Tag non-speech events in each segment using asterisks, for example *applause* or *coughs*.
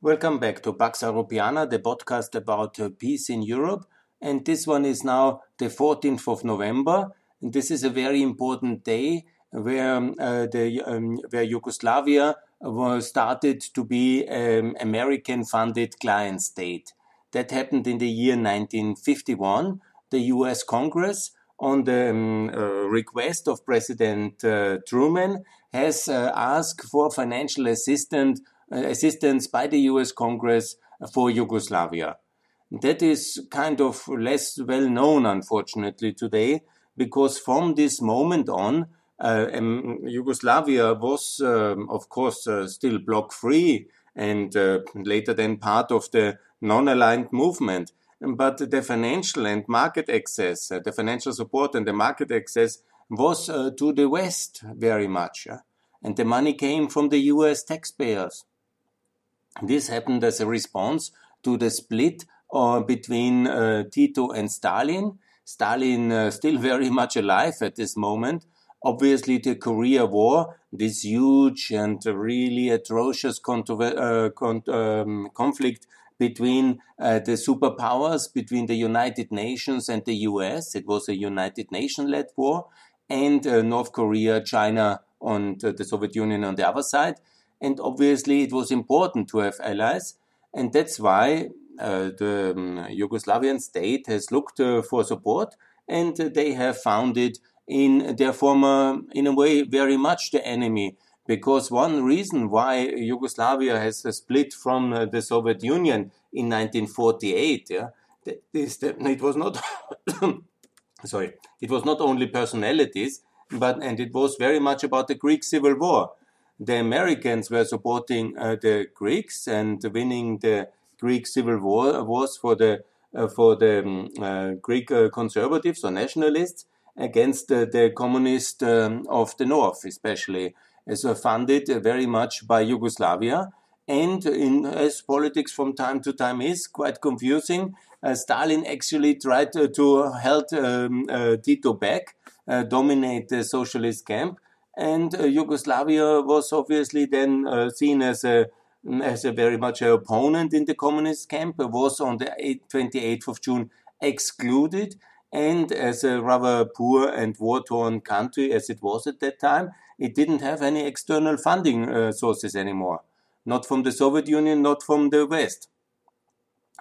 Welcome back to Pax Europiana, the podcast about uh, peace in Europe. And this one is now the 14th of November. And this is a very important day where, um, uh, the, um, where Yugoslavia was started to be an American funded client state. That happened in the year 1951. The US Congress, on the um, uh, request of President uh, Truman, has uh, asked for financial assistance uh, assistance by the US Congress for Yugoslavia. That is kind of less well known, unfortunately, today, because from this moment on, uh, um, Yugoslavia was, um, of course, uh, still bloc free and uh, later then part of the non aligned movement. But the financial and market access, uh, the financial support and the market access was uh, to the West very much. and the money came from the US taxpayers. This happened as a response to the split uh, between uh, Tito and Stalin. Stalin uh, *laughs* still very much alive at this moment. Obviously, the Korea War, this huge and really atrocious uh, con um, conflict between uh, the superpowers, between the United Nations and the US. It was a United Nation led war, and uh, North Korea, China, and the Soviet Union on the other side. And obviously, it was important to have allies. And that's why uh, the um, Yugoslavian state has looked uh, for support and they have found it in their former, in a way, very much the enemy. Because one reason why Yugoslavia has split from uh, the Soviet Union in 1948 yeah, is that it was not, *coughs* sorry, it was not only personalities, but and it was very much about the Greek Civil War the Americans were supporting uh, the Greeks and winning the Greek civil war wars for the uh, for the um, uh, Greek uh, conservatives or nationalists against the communists um, of the north, especially as funded very much by Yugoslavia. And in, as politics from time to time is quite confusing, uh, Stalin actually tried to, to um, uh, Tito back, dominate the socialist camp, and uh, Yugoslavia was obviously then uh, seen as a as a very much an opponent in the communist camp. Was on the 28th of June excluded, and as a rather poor and war-torn country as it was at that time, it didn't have any external funding uh, sources anymore, not from the Soviet Union, not from the West.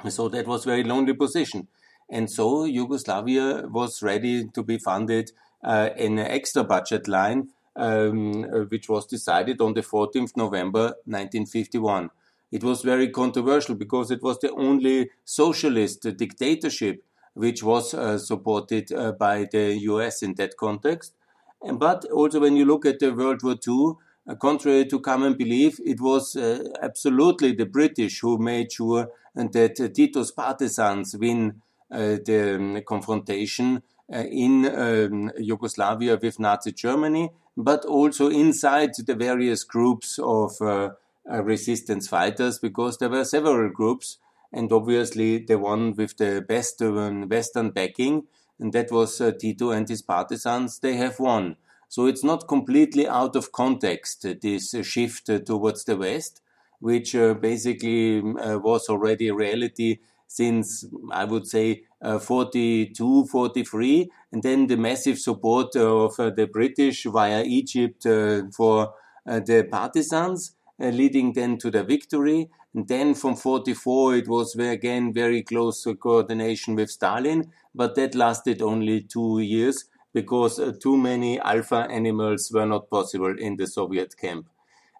So that was a very lonely position. And so Yugoslavia was ready to be funded uh, in an extra budget line um, uh, which was decided on the 14th November 1951. It was very controversial because it was the only socialist dictatorship which was uh, supported uh, by the US in that context. But also, when you look at the World War II, uh, contrary to common belief, it was uh, absolutely the British who made sure that Tito's partisans win the um, confrontation in um, Yugoslavia with Nazi Germany but also inside the various groups of uh, uh, resistance fighters, because there were several groups, and obviously the one with the best Western backing, and that was uh, Tito and his partisans, they have won. So it's not completely out of context, this shift towards the West, which basically was already a reality since I would say uh, 42, 43, and then the massive support of uh, the British via Egypt uh, for uh, the partisans, uh, leading then to the victory. And then from 44, it was again very close coordination with Stalin, but that lasted only two years because uh, too many alpha animals were not possible in the Soviet camp.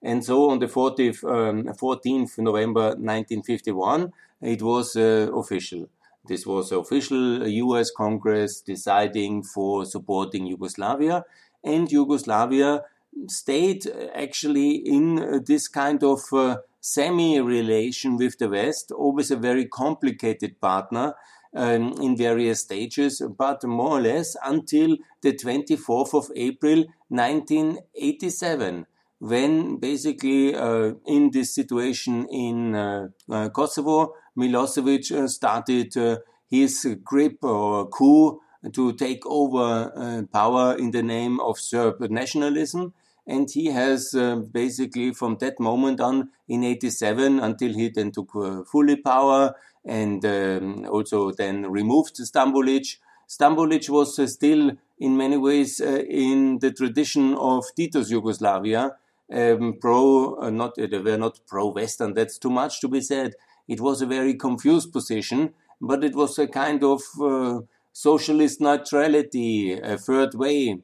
And so on the 40th, um, 14th November 1951, it was uh, official. This was official US Congress deciding for supporting Yugoslavia, and Yugoslavia stayed uh, actually in uh, this kind of uh, semi relation with the West, always a very complicated partner. Um, in various stages, but more or less until the 24th of April 1987 when basically uh, in this situation in uh, Kosovo, Milosevic uh, started uh, his grip or coup to take over uh, power in the name of Serb nationalism. and he has uh, basically from that moment on in 87 until he then took uh, fully power and um, also then removed Stambolic. Stambolic was uh, still in many ways uh, in the tradition of Tito's Yugoslavia, um, pro, uh, not, they were not pro-Western, that's too much to be said. It was a very confused position, but it was a kind of uh, socialist neutrality, a third way.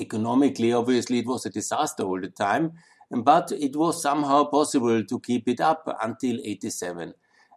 Economically, obviously, it was a disaster all the time, but it was somehow possible to keep it up until 87.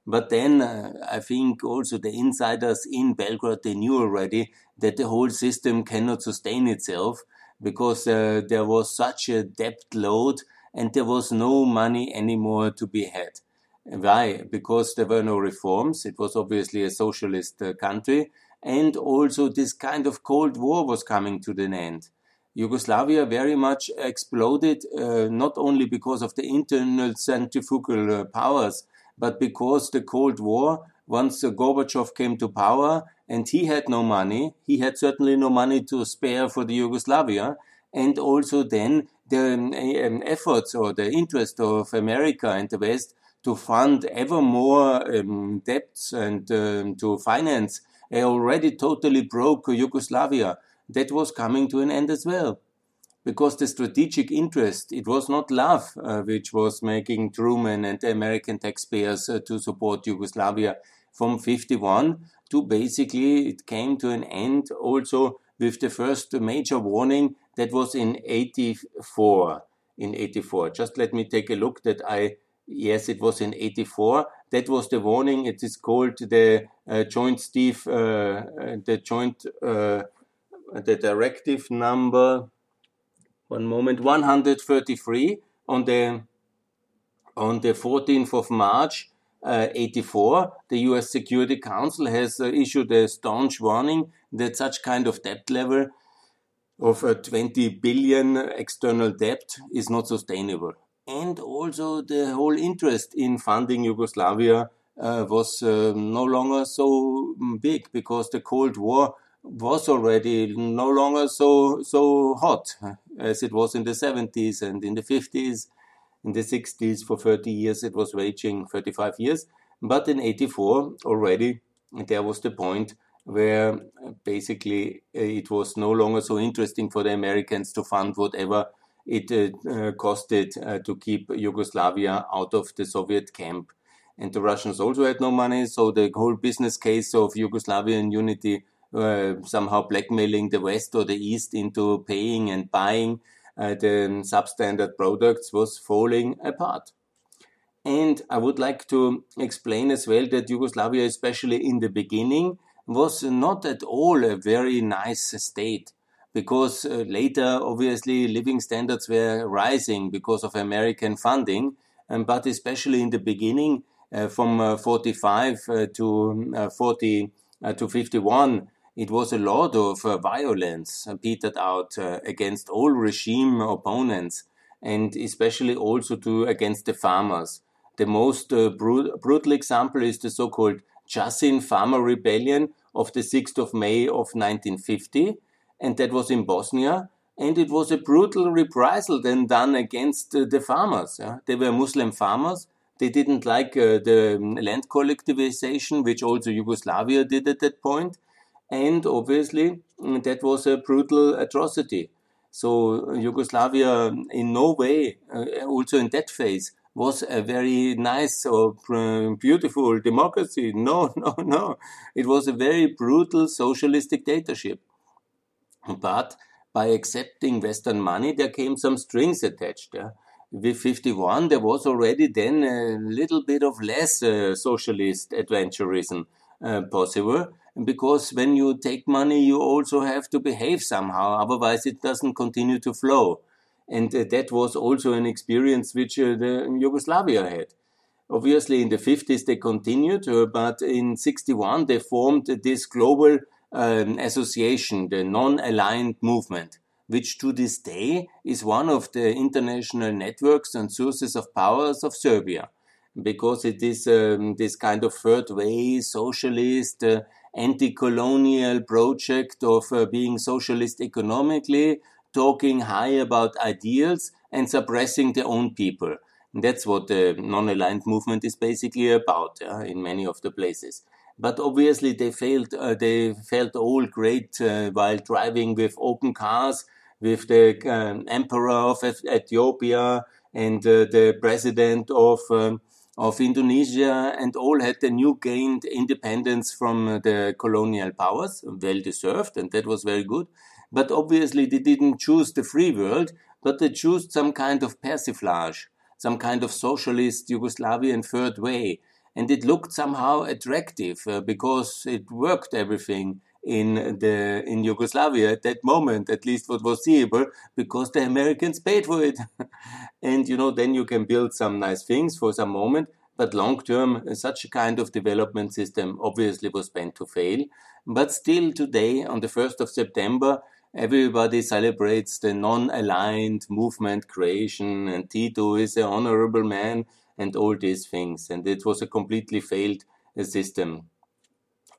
But then uh, I think also the insiders in Belgrade, they knew already that the whole system cannot sustain itself because uh, there was such a debt load and there was no money anymore to be had. Why? Because there were no reforms. It was obviously a socialist uh, country. And also this kind of Cold War was coming to an end. Yugoslavia very much exploded, uh, not only because of the internal centrifugal uh, powers, but because the Cold War, once Gorbachev came to power and he had no money, he had certainly no money to spare for the Yugoslavia, and also then the um, um efforts or the interest of America and the West to fund ever more um, debts and um, to finance a already totally broke Yugoslavia. That was coming to an end as well. Because the strategic interest, it was not love uh, which was making Truman and the American taxpayers uh, to support Yugoslavia from 51 to basically it came to an end also with the first major warning that was in 84 in 84 just let me take a look that i yes it was in 84 that was the warning. It is called the uh, joint steve uh, the joint uh, the directive number, one moment, 133 on the on the 14th of March uh, 84, the US Security Council has uh, issued a staunch warning that such kind of debt level of uh, 20 billion external debt is not sustainable. And also the whole interest in funding Yugoslavia uh, was uh, no longer so big because the Cold War was already no longer so so hot as it was in the 70s and in the 50s in the 60s for 30 years it was raging 35 years. But in 84 already there was the point where basically uh, it was no longer so interesting for the Americans to fund whatever it uh, uh, costed uh, to keep Yugoslavia out of the Soviet camp. And the Russians also had no money, so the whole business case of Yugoslavian unity uh, somehow blackmailing the West or the East into paying and buying uh, the substandard products was falling apart. And I would like to explain as well that Yugoslavia, especially in the beginning, was not at all a very nice state because uh, later, obviously, living standards were rising because of American funding. Um, but especially in the beginning, uh, from uh, 45 uh, to 40 to 51, it was a lot of uh, violence petered out uh, against all regime opponents and especially also to against the farmers. The most uh, brut brutal example is the so-called Cazin Farmer Rebellion of the 6th of May of 1950, and that was in Bosnia. And it was a brutal reprisal then done against uh, the farmers. Yeah? They were Muslim farmers. They didn't like uh, the um, land collectivization, which also Yugoslavia did at that point. and obviously mm, that was a brutal atrocity. So Yugoslavia, in no way, uh, also in that phase, was a very nice or beautiful democracy. *laughs* No, no, no. It was a very brutal socialist dictatorship. But by accepting Western money, there came some strings attached. Yeah? With 51, there was already then a little bit of less uh, socialist adventurism uh, possible because when you take money, you also have to behave somehow, otherwise it doesn't continue to flow. And uh, that was also an experience which uh, the Yugoslavia had. Obviously, in the 50s they continued, uh, but in 61 they formed this global um, association, the non-aligned movement, which to this day is one of the international networks and sources of powers of Serbia because it is um, this kind of third way socialist uh, anti-colonial project of uh, being socialist economically talking high about ideals and suppressing their own people. And that's what the non-aligned movement is basically about yeah, in many of the places. But obviously, they failed. Uh, they felt all great uh, while driving with open cars, with the um, emperor of Ethiopia and uh, the president of um, of Indonesia, and all had the new gained independence from the colonial powers, well deserved, and that was very good. But obviously, they didn't choose the free world, but they chose some kind of persiflage, some kind of socialist Yugoslavian third way. And it looked somehow attractive uh, because it worked everything in the in Yugoslavia at that moment, at least what was seeable, because the Americans paid for it. *laughs* and you know, then you can build some nice things for some moment, but long term, such a kind of development system obviously was meant to fail. But still today, on the 1st of September, everybody celebrates the non-aligned movement creation and Tito is an honorable man and all these things. And it was a completely failed uh, system.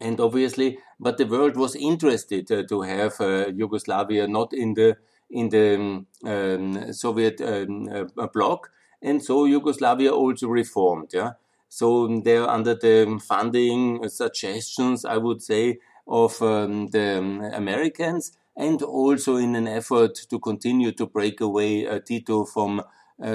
And obviously, but the world was interested uh, to have uh, Yugoslavia not in the in the um, Soviet um, bloc, and so Yugoslavia also reformed. Yeah, so they're under the funding suggestions, I would say, of um, the um, Americans and also in an effort to continue to break away uh, Tito from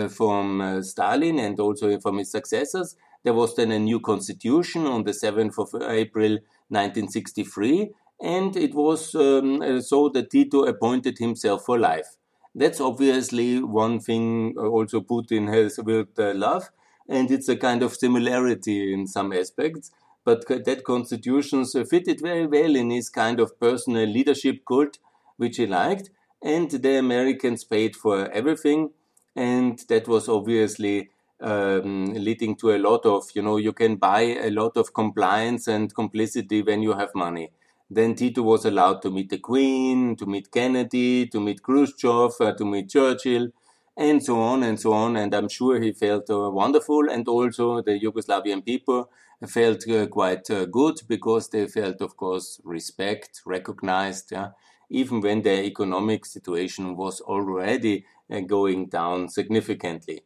from uh, Stalin and also from his successors. There was then a new constitution on the 7th of April 1963, and it was um, so that Tito appointed himself for life. That's obviously one thing also Putin has with uh, love, and it's a kind of similarity in some aspects. But that constitution fitted very well in his kind of personal leadership cult which he liked, and the Americans paid for everything, and that was obviously um, leading to a lot of, you know, you can buy a lot of compliance and complicity when you have money. Then Tito was allowed to meet the Queen, to meet Kennedy, to meet Khrushchev, uh, to meet Churchill, and so on and so on. And I'm sure he felt uh, wonderful, and also the Yugoslavian people felt uh, quite uh, good because they felt, of course, respect, recognized. Yeah? even when their economic situation was already uh, going down significantly.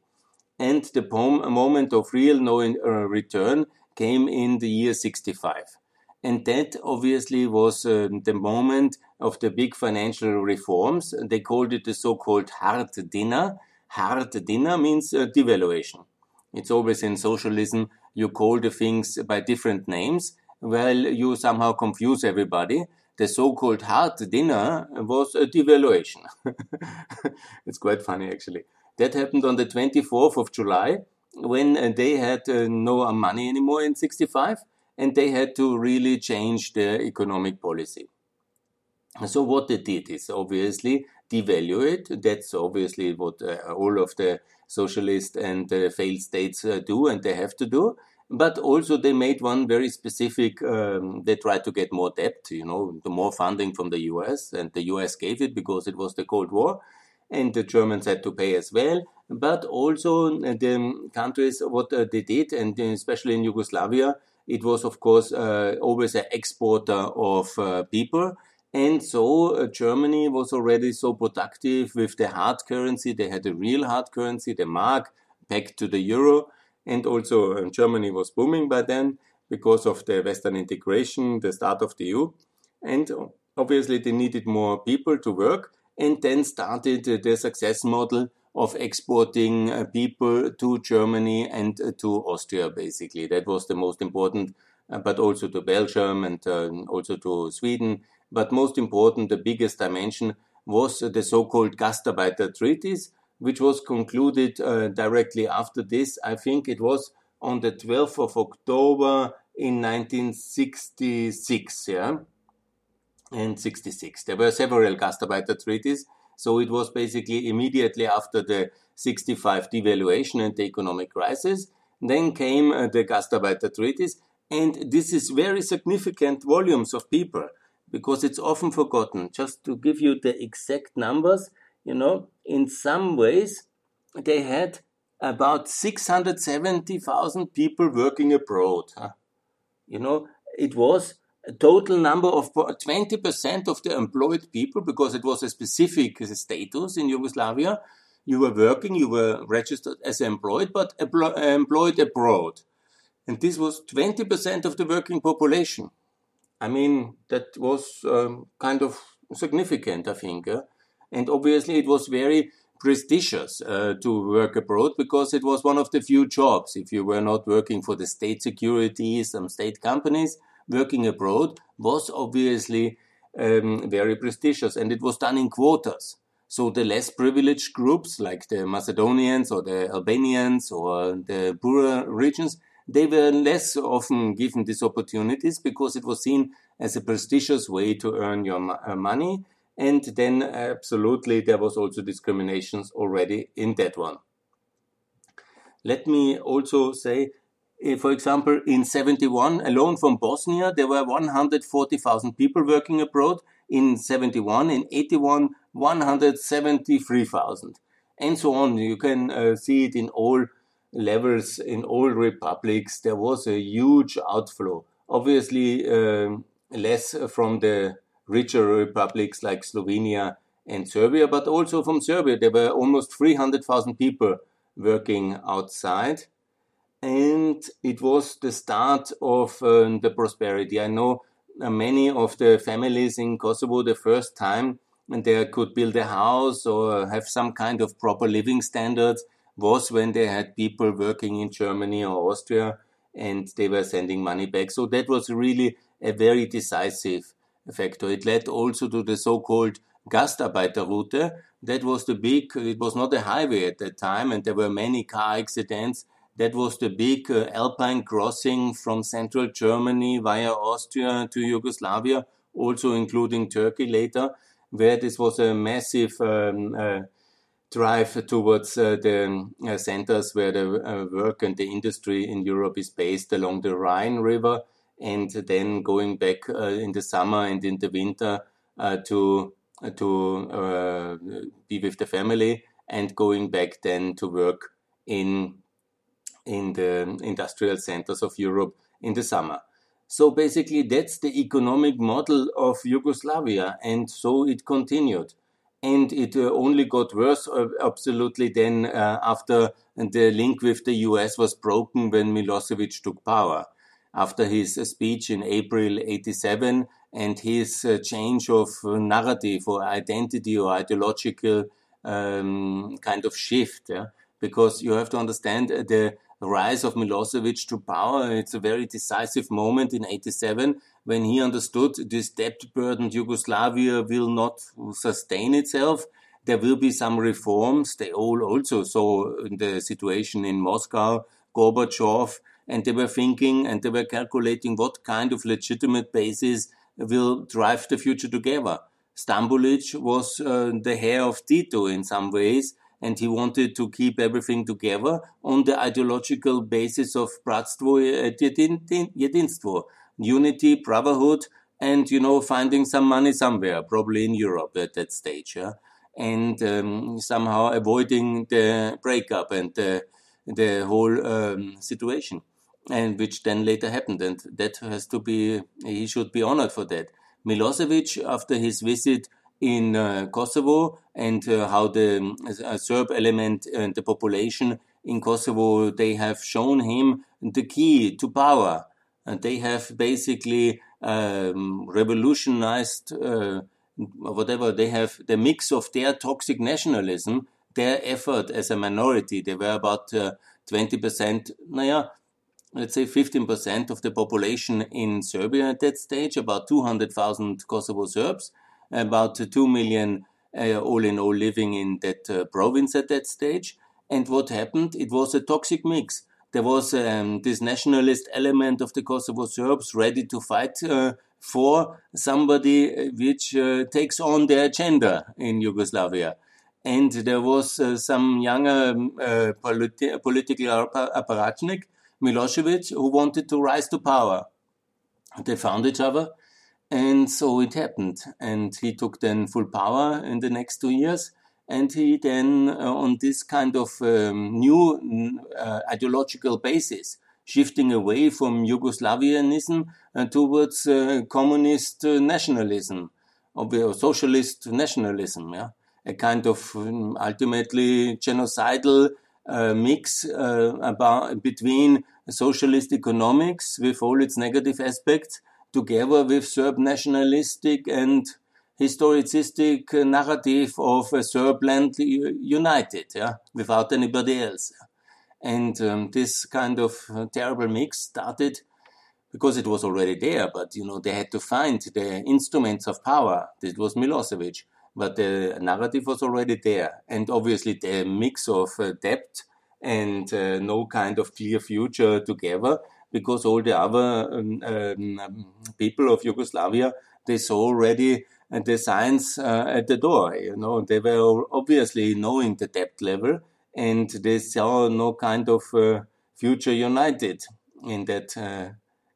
And the moment of real no return came in the year 65. And that obviously was uh, the moment of the big financial reforms. They called it the so-called hard dinar. Hard dinner means uh, devaluation. It's always in socialism, you call the things by different names. Well, you somehow confuse everybody the so-called hard dinar was a devaluation. *laughs* it's quite funny actually. That happened on the 24th of July when uh, they had uh, no money anymore in 65 and they had to really change their economic policy. So what they did is obviously devalue it. That's obviously what uh, all of the socialist and uh, failed states uh, do and they have to do. But also they made one very specific um, they tried to get more debt you know the more funding from the us and the us gave it because it was the cold war and the germans had to pay as well. But also uh, the countries what they did and especially in yugoslavia it was of course uh, always an exporter of uh, people and so uh, Germany was already so productive with the hard currency. They had a real hard currency, the mark, pegged to the euro and also uh, Germany was booming by then because of the Western integration, the start of the EU. And obviously, they needed more people to work, and then started uh, the success model of exporting uh, people to Germany and to Austria, basically. That was the most important, but also to Belgium and also to Sweden. But most important, the biggest dimension was the so called Gastarbeiter treaties, which was concluded uh, directly after this. I think it was on the 12th of October in 1966, yeah, and 66. There were several Gastarbeiter treaties, so it was basically immediately after the 65 devaluation and the economic crisis. Then came uh, the Gastarbeiter treaties, and this is very significant volumes of people because it's often forgotten. Just to give you the exact numbers, you know, in some ways, they had about 670,000 people working abroad. Huh? You know, it was a total number of 20% of the employed people, because it was a specific status in Yugoslavia. You were working, you were registered as employed, but employed abroad. And this was 20% of the working population. I mean, that was um, kind of significant, I think. Uh? And obviously, it was very prestigious uh, to work abroad because it was one of the few jobs. If you were not working for the state security, some state companies, working abroad was obviously um, very prestigious and it was done in quotas. So the less privileged groups like the Macedonians or the Albanians or the poorer regions, they were less often given these opportunities because it was seen as a prestigious way to earn your uh, money. And then absolutely there was also discriminations already in that one. Let me also say Eh, for example, in 71, alone from Bosnia, there were 140,000 people working abroad. In 71, in 81, 173,000. And so on. You can uh, see it in all levels, in all republics. There was a huge outflow. Obviously, uh, less from the richer republics like Slovenia and Serbia, but also from Serbia. There were almost 300,000 people working outside and it was the start of uh, the prosperity. I know uh, many of the families in Kosovo the first time when they could build a house or have some kind of proper living standards was when they had people working in Germany or Austria and they were sending money back. So that was really a very decisive factor. It led also to the so-called Gastarbeiterroute. That was the big, it was not a highway at that time and there were many car accidents that was the big uh, Alpine crossing from central Germany via Austria to Yugoslavia, also including Turkey later, where this was a massive um, uh, drive towards uh, the uh, centers where the uh, work and the industry in Europe is based along the Rhine River, and then going back uh, in the summer and in the winter to to be with the family and going back then to work in in the industrial centers of Europe in the summer. So basically, that's the economic model of Yugoslavia, and so it continued. And it uh, only got worse, uh, absolutely, then uh, after the link with the US was broken when Milosevic took power. After his speech in April 87 and his change of narrative or identity or ideological um, kind of shift, yeah? because you have to understand the rise of Milosevic to power. It's a very decisive moment in 87 when he understood this debt burdened Yugoslavia will not sustain itself. There will be some reforms. They all also saw the situation in Moscow, Gorbachev, and they were thinking and they were calculating what kind of legitimate basis will drive the future together. Stambolic was uh, the heir of Tito in some ways, and he wanted to keep everything together on the ideological basis of bratstvo jedinstvo, unity, brotherhood, and you know finding some money somewhere, probably in Europe at that stage, yeah? and um, somehow avoiding the breakup and the the whole um, situation, and which then later happened, and that has to be he should be honored for that. Milosevic, after his visit in uh, Kosovo and uh, how the uh, Serb element and the population in Kosovo they have shown him the key to power. And they have basically um, revolutionized uh, whatever they have the mix of their toxic nationalism, their effort as a minority. They were about uh, 20%, naja, let's say 15% of the population in Serbia at that stage, about 200,000 Kosovo Serbs about 2 million uh, all in all living in that uh, province at that stage. And what happened? It was a toxic mix. There was um, this nationalist element of the Kosovo Serbs ready to fight uh, for somebody uh, which uh, takes on their agenda in Yugoslavia. And there was uh, some younger um, politi- political apparatchik, Milosevic, who wanted to rise to power. They found each other and so it happened. And he took then full power in the next two years. And he then, uh, on this kind of um, new uh, ideological basis, shifting away from Yugoslavianism uh, towards uh, communist uh, nationalism or socialist nationalism. Yeah, a kind of um, ultimately genocidal uh, mix about between socialist economics with all its negative aspects, together with Serb nationalistic and historicistic narrative of a Serb land united, yeah, without anybody else. And um, this kind of uh, terrible mix started because it was already there, but you know they had to find the instruments of power. This was Milosevic, but the narrative was already there, and obviously the mix of uh, debt and uh, no kind of clear future together, because all the other um, um, people of Yugoslavia they saw already uh, the signs uh, at the door. You know they were obviously knowing the debt level and they saw no kind of uh, future united in that uh,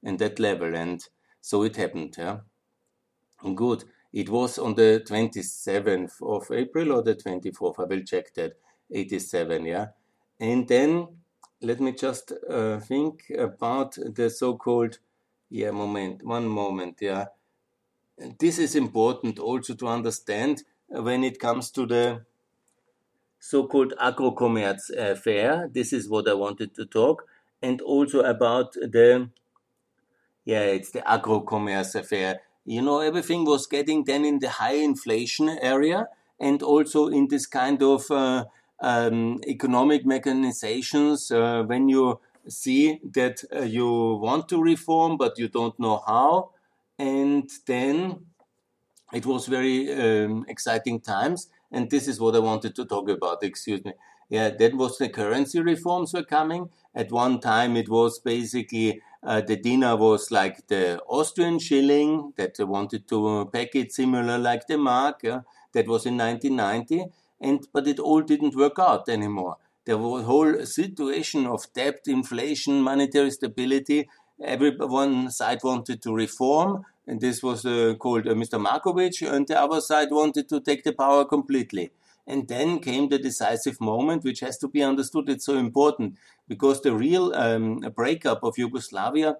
in that level, and so it happened. Yeah, good. It was on the 27th of April or the 24th. I will check that. 87. Yeah, and then let me just uh, think about the so-called yeah moment. One moment. Yeah, this is important also to understand when it comes to the so-called Agrokomerc affair. This is what I wanted to talk, and also about the yeah, it's the Agrokomerc affair. You know, everything was getting then in the high inflation area, and also in this kind of uh, um, economic mechanizations uh, when you see that uh, you want to reform but you don't know how, and then it was very um, exciting times and this is what I wanted to talk about. Excuse me. Yeah, that was the currency reforms were coming. At one time, it was basically uh, the dinar was like the Austrian shilling that they wanted to pack it similar like the mark. Yeah? That was in 1990, and but it all didn't work out anymore. The whole situation of debt, inflation, monetary stability. Every one side wanted to reform, and this was uh, called uh, Mr. Markovic, and the other side wanted to take the power completely. And then came the decisive moment, which has to be understood. It's so important because the real um, breakup of Yugoslavia,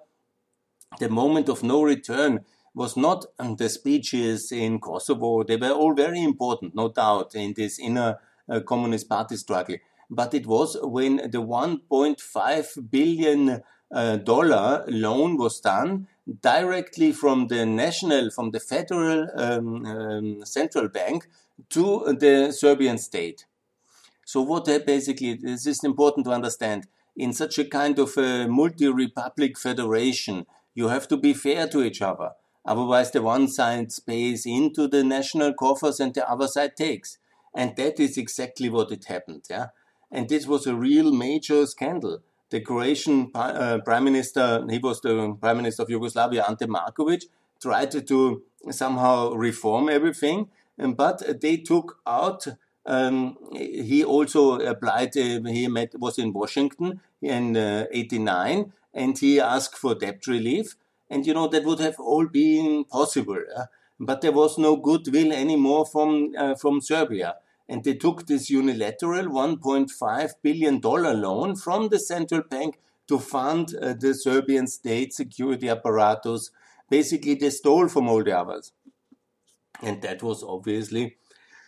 the moment of no return, was not um, the speeches in Kosovo. They were all very important, no doubt, in this inner uh, Communist Party struggle. But it was when the 1.5 billion dollar loan was done directly from the national, from the federal um, um, central bank to the Serbian state. So what basically this is important to understand. In such a kind of a multi-republic federation, you have to be fair to each other. Otherwise, the one side pays into the national coffers and the other side takes. And that is exactly what it happened. Yeah. And this was a real major scandal the Croatian uh, prime minister, he was the prime minister of Yugoslavia, Ante Markovic, tried to somehow reform everything, um, but they took out. Um, he also applied. Uh, he met was in Washington in uh, '89, and he asked for debt relief. And you know that would have all been possible, uh, but there was no goodwill anymore from uh, from Serbia and they took this unilateral 1.5 billion dollar loan from the central bank to fund uh, the Serbian state security apparatus. Basically, they stole from all the others. And that was obviously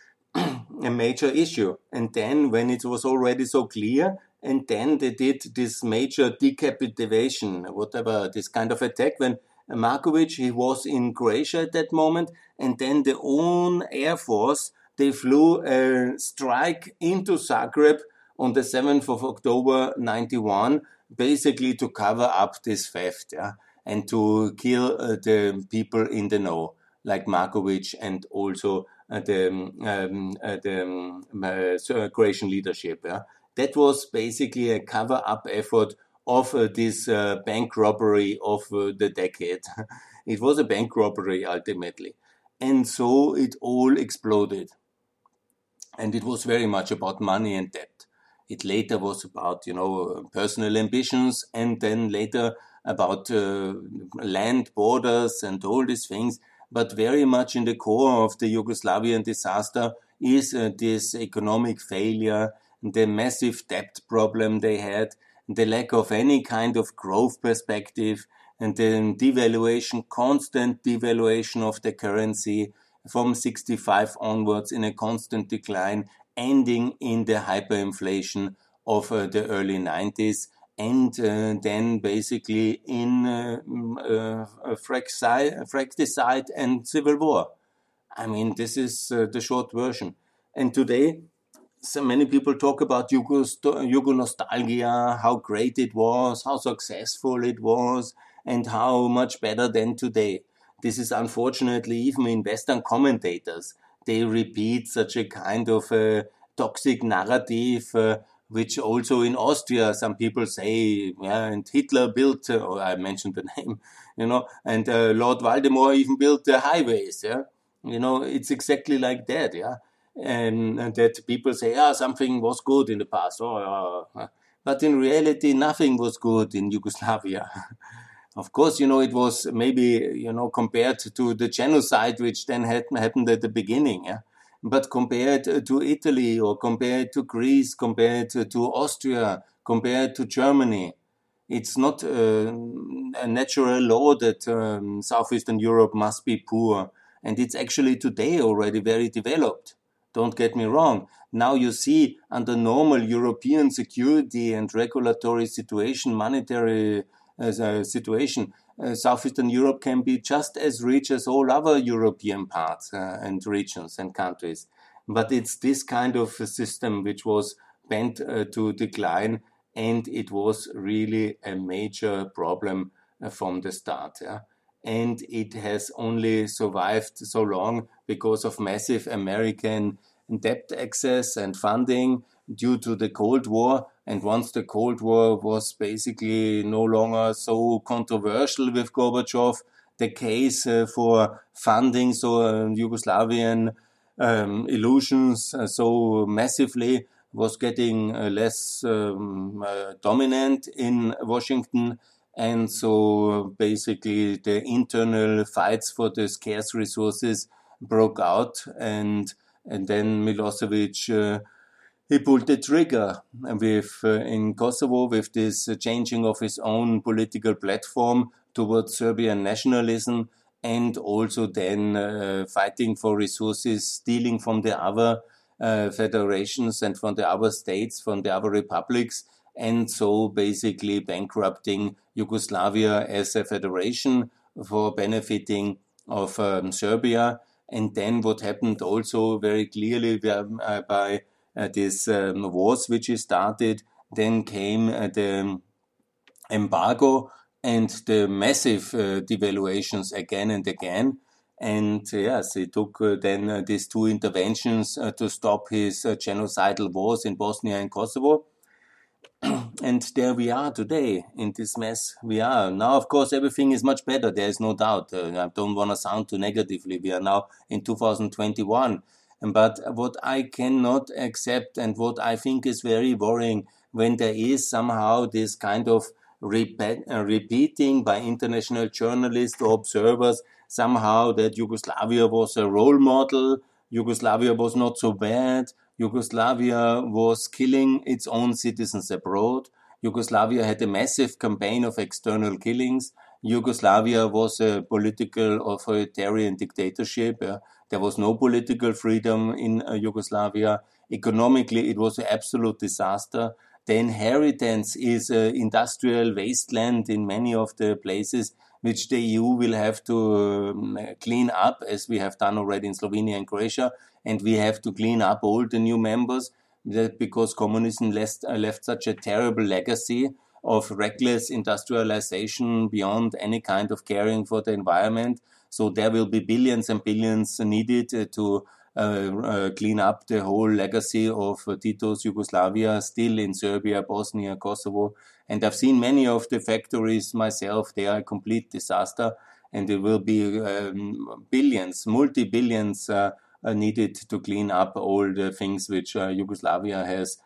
*clears throat* a major issue. And then, when it was already so clear, and then they did this major decapitation, whatever, this kind of attack when Markovic, he was in Croatia at that moment, and then the own air force they flew a strike into Zagreb on the 7th of October 91, basically to cover up this theft yeah, and to kill uh, the people in the know, like Markovic and also uh, the, um, uh, the um, uh, Croatian leadership. Yeah. That was basically a cover up effort of uh, this uh, bank robbery of the decade. *laughs* it was a bank robbery ultimately. And so it all exploded and it was very much about money and debt. It later was about you know personal ambitions, and then later about uh, land borders and all these things. But very much in the core of the Yugoslavian disaster is uh, this economic failure, the massive debt problem they had, the lack of any kind of growth perspective, and then devaluation, constant devaluation of the currency from 65 onwards in a constant decline, ending in the hyperinflation of uh, the early 90s and uh, then basically in uh, uh, and civil war. I mean, this is uh, the short version. And today, so many people talk about Yugo nostalgia, how great it was, how successful it was, and how much better than today. This is unfortunately even in Western commentators. They repeat such a kind of a toxic narrative, uh, which also in Austria, some people say, yeah, and Hitler built, uh, or I mentioned the *laughs* name, you know, and uh, Lord Voldemort even built the highways, yeah. You know, it's exactly like that, yeah. And, and that people say, ah, something was good in the past, oh, uh, but in reality, nothing was good in Yugoslavia. *laughs* of course, you know, it was maybe, you know, compared to the genocide which then had happened at the beginning, yeah but compared to Italy or compared to Greece, compared to Austria, compared to Germany, it's not uh, a natural law that um, Southeastern Europe must be poor. And it's actually today already very developed. Don't get me wrong. Now you see under normal European security and regulatory situation, monetary situation, uh, Southeastern Europe can be just as rich as all other European parts uh, and regions and countries. But it's this kind of system which was bent uh, to decline, and it was really a major problem uh, from the start. Yeah? And it has only survived so long because of massive American debt access and funding due to the Cold War. And once the Cold War was basically no longer so controversial with Gorbachev, the case uh, for funding so uh, Yugoslavian um, illusions uh, so massively was getting uh, less um, uh, dominant in Washington. And so basically the internal fights for the scarce resources broke out and and then Milosevic uh, he pulled the trigger with uh, in Kosovo with this uh, changing of his own political platform towards Serbian nationalism and also then uh, fighting for resources, stealing from the other uh, federations and from the other states, from the other republics, and so basically bankrupting Yugoslavia as a federation for benefiting of um, Serbia. And then what happened also very clearly uh, by uh, this um, wars which started. Then came uh, the embargo and the massive uh, devaluations again and again. And yes, he took uh, then uh, these two interventions uh, to stop his genocidal wars in Bosnia and Kosovo. *clears throat* and there we are today in this mess. We are now, of course, everything is much better. There is no doubt. I don't want to sound too negatively. We are now in 2021 but what I cannot accept and what I think is very worrying when there is somehow this kind of repeat, uh, repeating by international journalists or observers somehow that Yugoslavia was a role model, Yugoslavia was not so bad, Yugoslavia was killing its own citizens abroad, Yugoslavia had a massive campaign of external killings, Yugoslavia was a political authoritarian dictatorship. Uh, there was no political freedom in uh, Yugoslavia. Economically, it was an absolute disaster. The inheritance is an industrial wasteland in many of the places which the EU will have to um, clean up, as we have done already in Slovenia and Croatia. And we have to clean up all the new members because communism left, uh, left such a terrible legacy of reckless industrialization beyond any kind of caring for the environment so there will be billions and billions needed uh, to uh, uh, clean up the whole legacy of Tito's Yugoslavia, still in Serbia, Bosnia, Kosovo. And I've seen many of the factories myself. They are a complete disaster. And there will be um, billions, multi billions needed to clean up all the things which uh, Yugoslavia has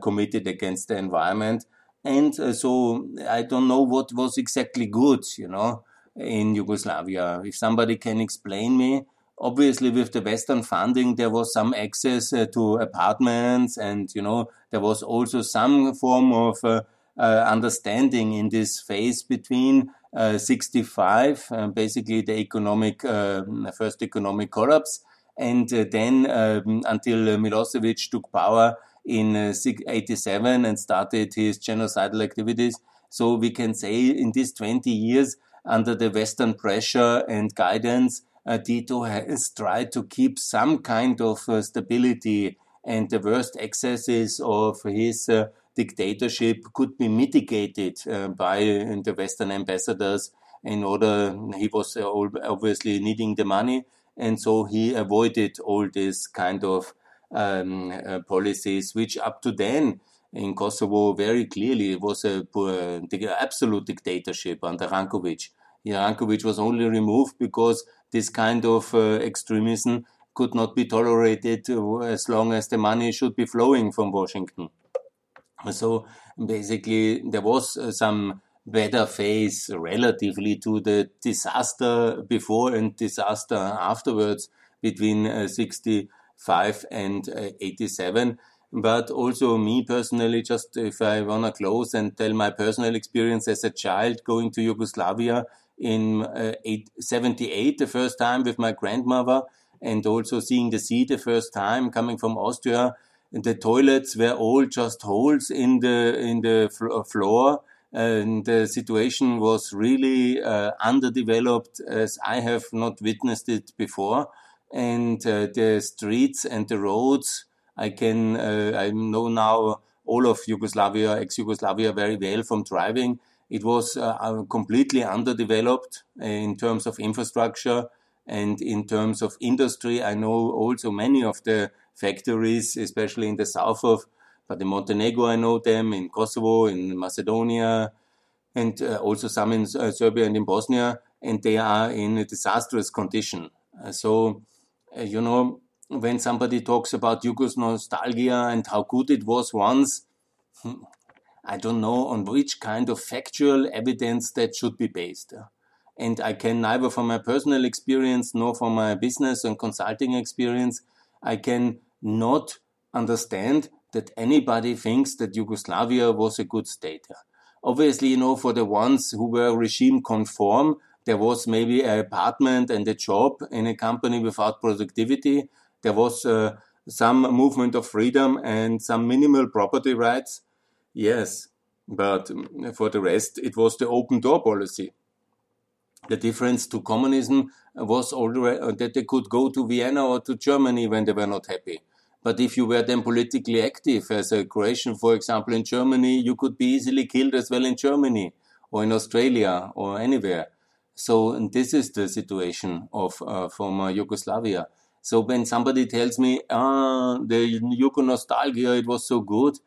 committed against the environment. And uh, so I don't know what was exactly good, you know in Yugoslavia. If somebody can explain me, obviously with the Western funding, there was some access uh, to apartments and, you know, there was also some form of uh, uh, understanding in this phase between uh, 65, uh, basically the economic, first economic collapse, and then um, until Milosevic took power in 87 and started his genocidal activities. So we can say in these 20 years, under the Western pressure and guidance, uh, Tito has tried to keep some kind of uh, stability, and the worst excesses of his uh, dictatorship could be mitigated uh, by the Western ambassadors. In order, he was uh, obviously needing the money, and so he avoided all this kind of um, uh, policies, which up to then in Kosovo very clearly It was a, a absolute dictatorship under Rankovic. Rankovic was only removed because this kind of uh, extremism could not be tolerated as long as the money should be flowing from Washington. So basically, there was uh, some better phase relatively to the disaster before and disaster afterwards between uh, 65 and uh, 87. But also me personally, just if I want to close and tell my personal experience as a child going to Yugoslavia in uh, eight, 78 the first time with my grandmother and also seeing the sea the first time coming from Austria. The toilets were all just holes in the in the floor, and the situation was really uh, underdeveloped as I have not witnessed it before. And uh, the streets and the roads, I can uh, I know now all of Yugoslavia, ex-Yugoslavia, very well from driving it was uh, completely underdeveloped in terms of infrastructure and in terms of industry. I know also many of the factories, especially in the south of, but in Montenegro I know them, in Kosovo, in Macedonia, and uh, also some in uh, Serbia and in Bosnia, and they are in a disastrous condition. Uh, so, uh, you know, when somebody talks about Yugos nostalgia and how good it was once, hmm, I don't know on which kind of factual evidence that should be based. And I can neither from my personal experience nor from my business and consulting experience, I can not understand that anybody thinks that Yugoslavia was a good state. Obviously, you know, for the ones who were regime conform, there was maybe an apartment and a job in a company without productivity. There was uh, some movement of freedom and some minimal property rights. Yes, but for the rest, it was the open door policy. The difference to communism was already uh, that they could go to Vienna or to Germany when they were not happy. But if you were then politically active as a Croatian, for example, in Germany, you could be easily killed as well in Germany or in Australia or anywhere. So this is the situation of uh, former Yugoslavia. So when somebody tells me, ah, the Yugo nostalgia, it was so good,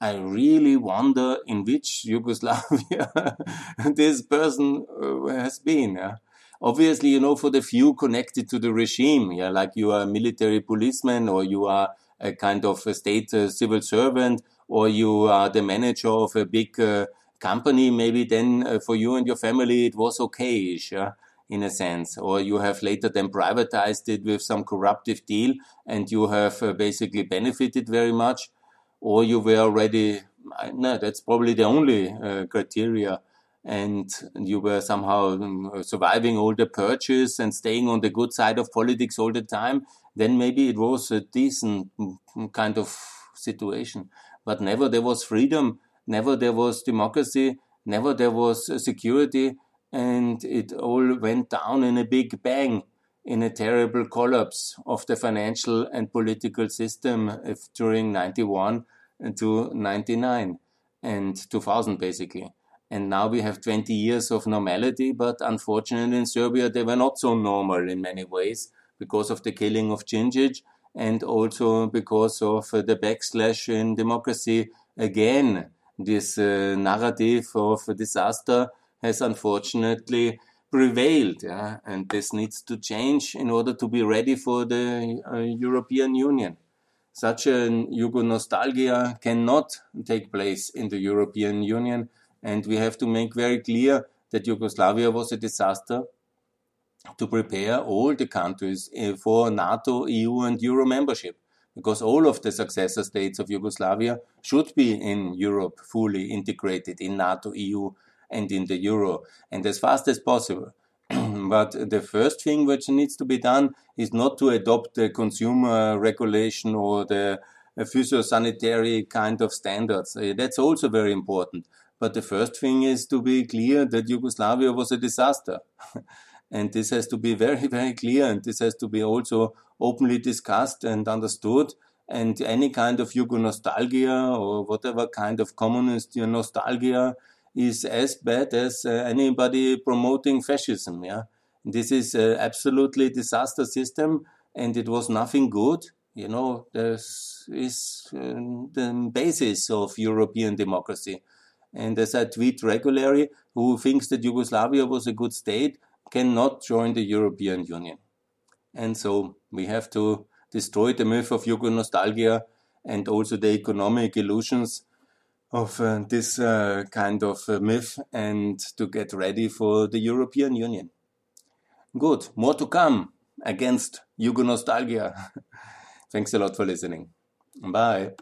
I really wonder in which Yugoslavia *laughs* this person uh, has been. Yeah? Obviously, you know, for the few connected to the regime, yeah, like you are a military policeman or you are a kind of a state uh, civil servant or you are the manager of a big uh, company, maybe then uh, for you and your family it was okay-ish, yeah, in a sense. Or you have later then privatized it with some corruptive deal and you have uh, basically benefited very much. Or you were already no that's probably the only uh, criteria. And you were somehow um, surviving all the purges and staying on the good side of politics all the time then maybe it was a decent mm, kind of situation. But never there was freedom never there was democracy never there was security and it all went down in a big bang in a terrible collapse of the financial and political system during 91 to 99 and 2000 basically. And now we have 20 years of normality, but unfortunately in Serbia they were not so normal in many ways because of the killing of Djindjic and also because of the backslash in democracy again. This uh, narrative of disaster has unfortunately prevailed, yeah? and this needs to change in order to be ready for the uh, European Union. Such a Yugo nostalgia cannot take place in the European Union, and we have to make very clear that Yugoslavia was a disaster to prepare all the countries eh, for NATO, EU, and Euro membership. because all of the successor states of Yugoslavia should be in Europe fully integrated in NATO, EU, and in the euro, and as fast as possible. *clears throat* but the first thing which needs to be done is not to adopt the consumer regulation or the phytosanitary kind of standards. Uh, that's also very important. But the first thing is to be clear that Yugoslavia was a disaster. *laughs* and this has to be very, very clear, and this has to be also openly discussed and understood. And any kind of Yugo nostalgia or whatever kind of communist nostalgia is as bad as uh, anybody promoting fascism. Yeah, this is uh, absolutely disaster system, and it was nothing good. You know, this is uh, the basis of European democracy. And as I tweet regularly, who thinks that Yugoslavia was a good state cannot join the European Union. And so we have to destroy the myth of Yugo nostalgia and also the economic illusions of uh, this uh, kind of uh, myth and to get ready for the European Union. Good, more to come against Yugo nostalgia. *laughs* Thanks a lot for listening. Bye.